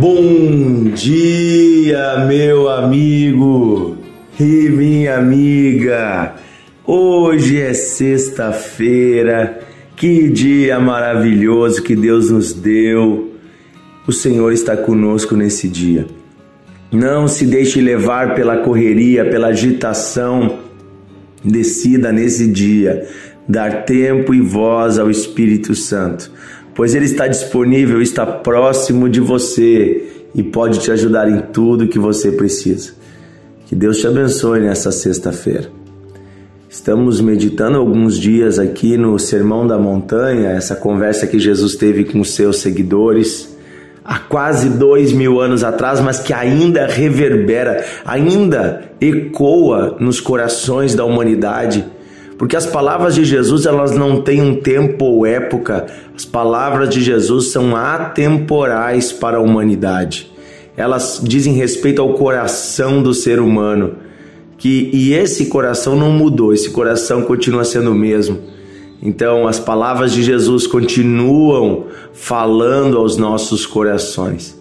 Bom dia, meu amigo e minha amiga. Hoje é sexta-feira. Que dia maravilhoso que Deus nos deu. O Senhor está conosco nesse dia. Não se deixe levar pela correria, pela agitação. Decida nesse dia dar tempo e voz ao Espírito Santo pois ele está disponível, está próximo de você e pode te ajudar em tudo que você precisa. Que Deus te abençoe nessa sexta-feira. Estamos meditando alguns dias aqui no Sermão da Montanha, essa conversa que Jesus teve com seus seguidores há quase dois mil anos atrás, mas que ainda reverbera, ainda ecoa nos corações da humanidade porque as palavras de Jesus elas não têm um tempo ou época. As palavras de Jesus são atemporais para a humanidade. Elas dizem respeito ao coração do ser humano. Que e esse coração não mudou, esse coração continua sendo o mesmo. Então, as palavras de Jesus continuam falando aos nossos corações.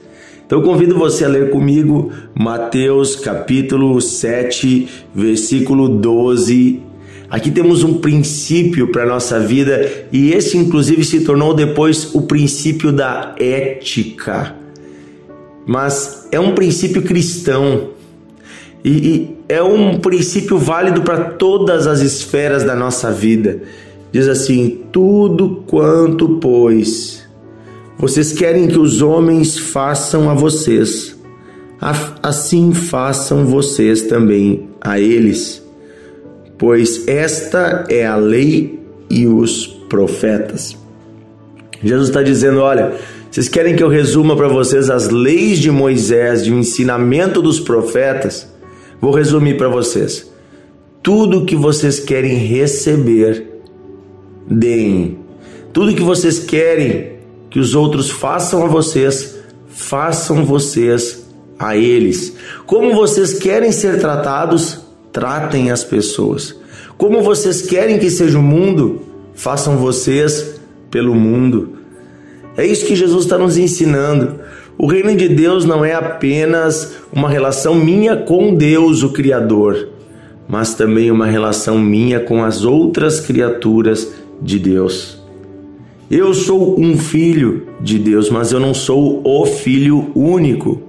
Então, convido você a ler comigo Mateus capítulo 7, versículo 12 Aqui temos um princípio para a nossa vida e esse, inclusive, se tornou depois o princípio da ética. Mas é um princípio cristão e, e é um princípio válido para todas as esferas da nossa vida. Diz assim: Tudo quanto, pois, vocês querem que os homens façam a vocês, assim façam vocês também a eles pois esta é a lei e os profetas. Jesus está dizendo: olha, vocês querem que eu resuma para vocês as leis de Moisés, de um ensinamento dos profetas? Vou resumir para vocês. Tudo que vocês querem receber, deem. Tudo que vocês querem que os outros façam a vocês, façam vocês a eles. Como vocês querem ser tratados, tratem as pessoas. Como vocês querem que seja o mundo, façam vocês pelo mundo. É isso que Jesus está nos ensinando. O reino de Deus não é apenas uma relação minha com Deus, o Criador, mas também uma relação minha com as outras criaturas de Deus. Eu sou um filho de Deus, mas eu não sou o filho único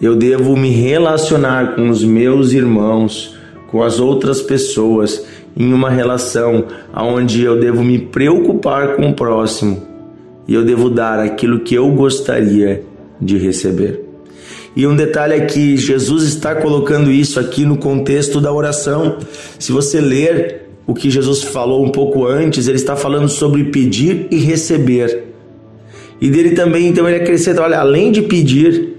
eu devo me relacionar com os meus irmãos, com as outras pessoas, em uma relação onde eu devo me preocupar com o próximo e eu devo dar aquilo que eu gostaria de receber. E um detalhe é que Jesus está colocando isso aqui no contexto da oração. Se você ler o que Jesus falou um pouco antes, ele está falando sobre pedir e receber. E dele também, então, ele acrescenta: olha, além de pedir,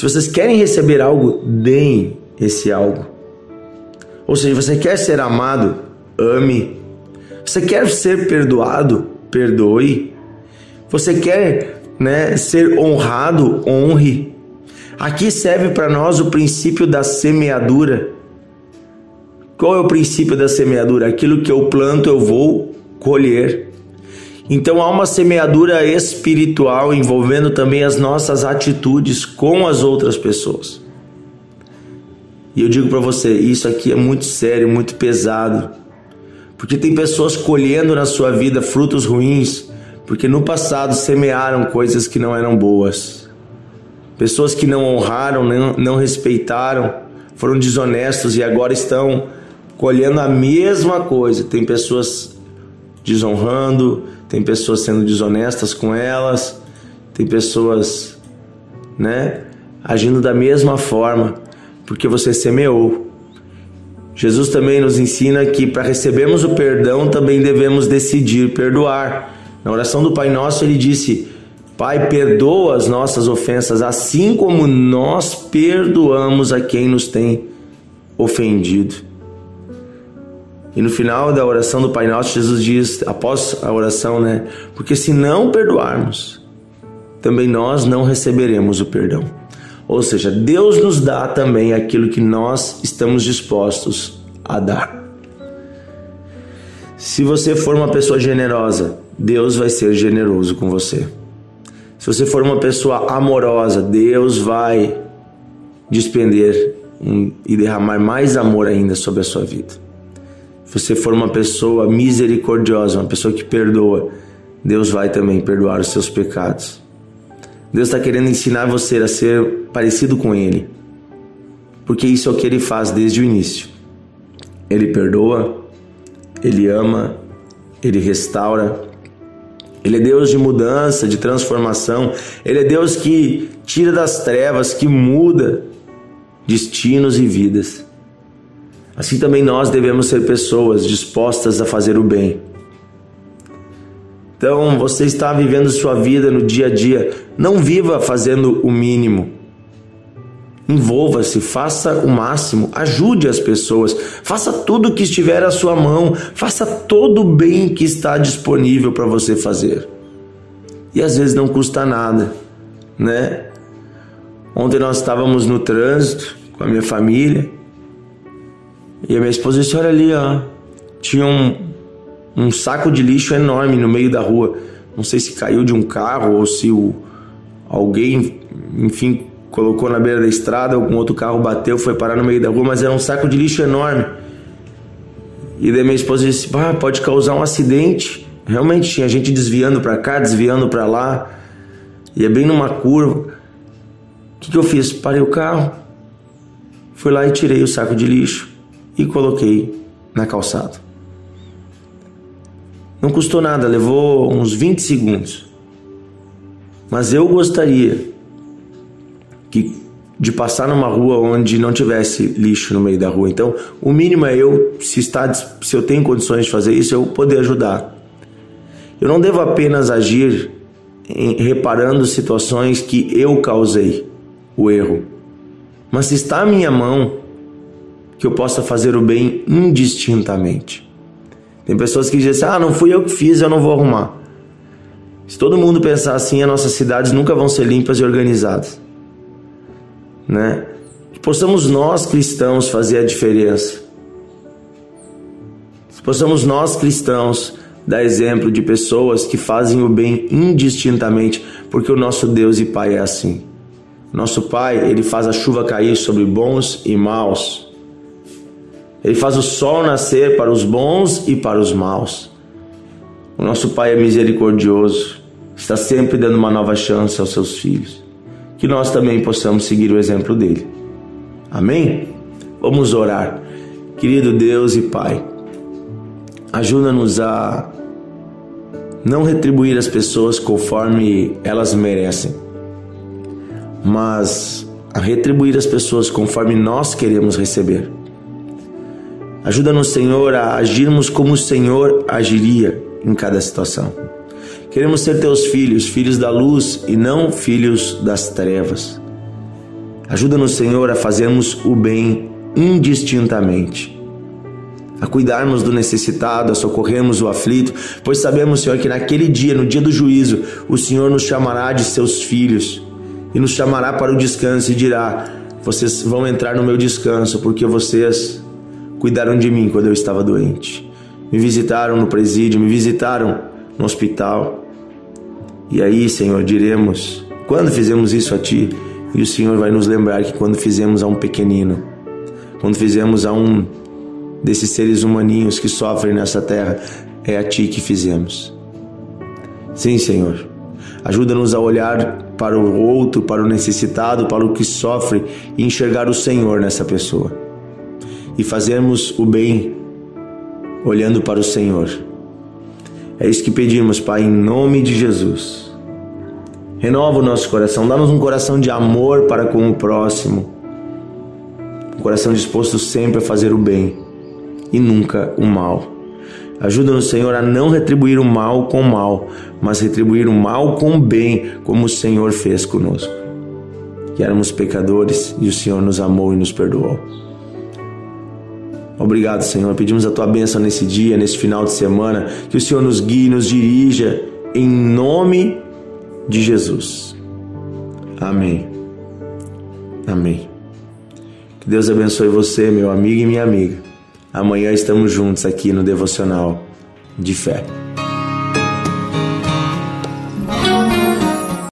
se vocês querem receber algo, deem esse algo. Ou seja, você quer ser amado, ame. Você quer ser perdoado, perdoe. Você quer, né, ser honrado, honre. Aqui serve para nós o princípio da semeadura. Qual é o princípio da semeadura? Aquilo que eu planto, eu vou colher. Então há uma semeadura espiritual envolvendo também as nossas atitudes com as outras pessoas. E eu digo para você, isso aqui é muito sério, muito pesado. Porque tem pessoas colhendo na sua vida frutos ruins, porque no passado semearam coisas que não eram boas. Pessoas que não honraram, não, não respeitaram, foram desonestos e agora estão colhendo a mesma coisa. Tem pessoas desonrando, tem pessoas sendo desonestas com elas, tem pessoas, né, agindo da mesma forma, porque você semeou. Jesus também nos ensina que para recebermos o perdão também devemos decidir perdoar. Na oração do Pai Nosso ele disse: Pai, perdoa as nossas ofensas, assim como nós perdoamos a quem nos tem ofendido. E no final da oração do Pai Nosso, Jesus diz, após a oração, né? Porque se não perdoarmos, também nós não receberemos o perdão. Ou seja, Deus nos dá também aquilo que nós estamos dispostos a dar. Se você for uma pessoa generosa, Deus vai ser generoso com você. Se você for uma pessoa amorosa, Deus vai despender e derramar mais amor ainda sobre a sua vida. Você for uma pessoa misericordiosa, uma pessoa que perdoa, Deus vai também perdoar os seus pecados. Deus está querendo ensinar você a ser parecido com Ele, porque isso é o que Ele faz desde o início. Ele perdoa, Ele ama, Ele restaura. Ele é Deus de mudança, de transformação. Ele é Deus que tira das trevas, que muda destinos e vidas. Assim também nós devemos ser pessoas dispostas a fazer o bem. Então, você está vivendo sua vida no dia a dia, não viva fazendo o mínimo. Envolva-se, faça o máximo, ajude as pessoas, faça tudo que estiver à sua mão, faça todo o bem que está disponível para você fazer. E às vezes não custa nada, né? Ontem nós estávamos no trânsito com a minha família. E a minha esposa disse: Olha ali, ó. Tinha um, um saco de lixo enorme no meio da rua. Não sei se caiu de um carro ou se o, alguém, enfim, colocou na beira da estrada, algum outro carro bateu, foi parar no meio da rua, mas era um saco de lixo enorme. E daí minha esposa disse: ah, pode causar um acidente. Realmente tinha gente desviando para cá, desviando para lá. E é bem numa curva. O que, que eu fiz? Parei o carro, Fui lá e tirei o saco de lixo e coloquei na calçada. Não custou nada, levou uns 20 segundos. Mas eu gostaria que de passar numa rua onde não tivesse lixo no meio da rua. Então, o mínimo é eu, se está, se eu tenho condições de fazer isso, eu poder ajudar. Eu não devo apenas agir em, reparando situações que eu causei o erro mas se está à minha mão, que eu possa fazer o bem indistintamente. Tem pessoas que dizem assim, ah, não fui eu que fiz, eu não vou arrumar. Se todo mundo pensar assim, as nossas cidades nunca vão ser limpas e organizadas. Né? Que possamos nós cristãos fazer a diferença. Que possamos nós cristãos dar exemplo de pessoas que fazem o bem indistintamente, porque o nosso Deus e Pai é assim. Nosso Pai, ele faz a chuva cair sobre bons e maus. Ele faz o sol nascer para os bons e para os maus. O nosso Pai é misericordioso, está sempre dando uma nova chance aos seus filhos. Que nós também possamos seguir o exemplo dele. Amém? Vamos orar. Querido Deus e Pai, ajuda-nos a não retribuir as pessoas conforme elas merecem mas a retribuir as pessoas conforme nós queremos receber. Ajuda-nos, Senhor, a agirmos como o Senhor agiria em cada situação. Queremos ser teus filhos, filhos da luz e não filhos das trevas. Ajuda-nos, Senhor, a fazermos o bem indistintamente, a cuidarmos do necessitado, a socorrermos o aflito, pois sabemos, Senhor, que naquele dia, no dia do juízo, o Senhor nos chamará de seus filhos e nos chamará para o descanso e dirá: Vocês vão entrar no meu descanso, porque vocês cuidaram de mim quando eu estava doente. Me visitaram no presídio, me visitaram no hospital. E aí, Senhor, diremos: Quando fizemos isso a Ti? E o Senhor vai nos lembrar que quando fizemos a um pequenino, quando fizemos a um desses seres humaninhos que sofrem nessa terra, é a Ti que fizemos. Sim, Senhor. Ajuda-nos a olhar para o outro, para o necessitado, para o que sofre e enxergar o Senhor nessa pessoa. E fazermos o bem olhando para o Senhor. É isso que pedimos, Pai, em nome de Jesus. Renova o nosso coração, dá-nos um coração de amor para com o próximo, um coração disposto sempre a fazer o bem e nunca o mal. Ajuda-nos, Senhor, a não retribuir o mal com o mal, mas retribuir o mal com o bem, como o Senhor fez conosco. Que éramos pecadores e o Senhor nos amou e nos perdoou. Obrigado, Senhor. Pedimos a tua bênção nesse dia, nesse final de semana, que o Senhor nos guie, nos dirija, em nome de Jesus. Amém. Amém. Que Deus abençoe você, meu amigo e minha amiga. Amanhã estamos juntos aqui no Devocional de Fé.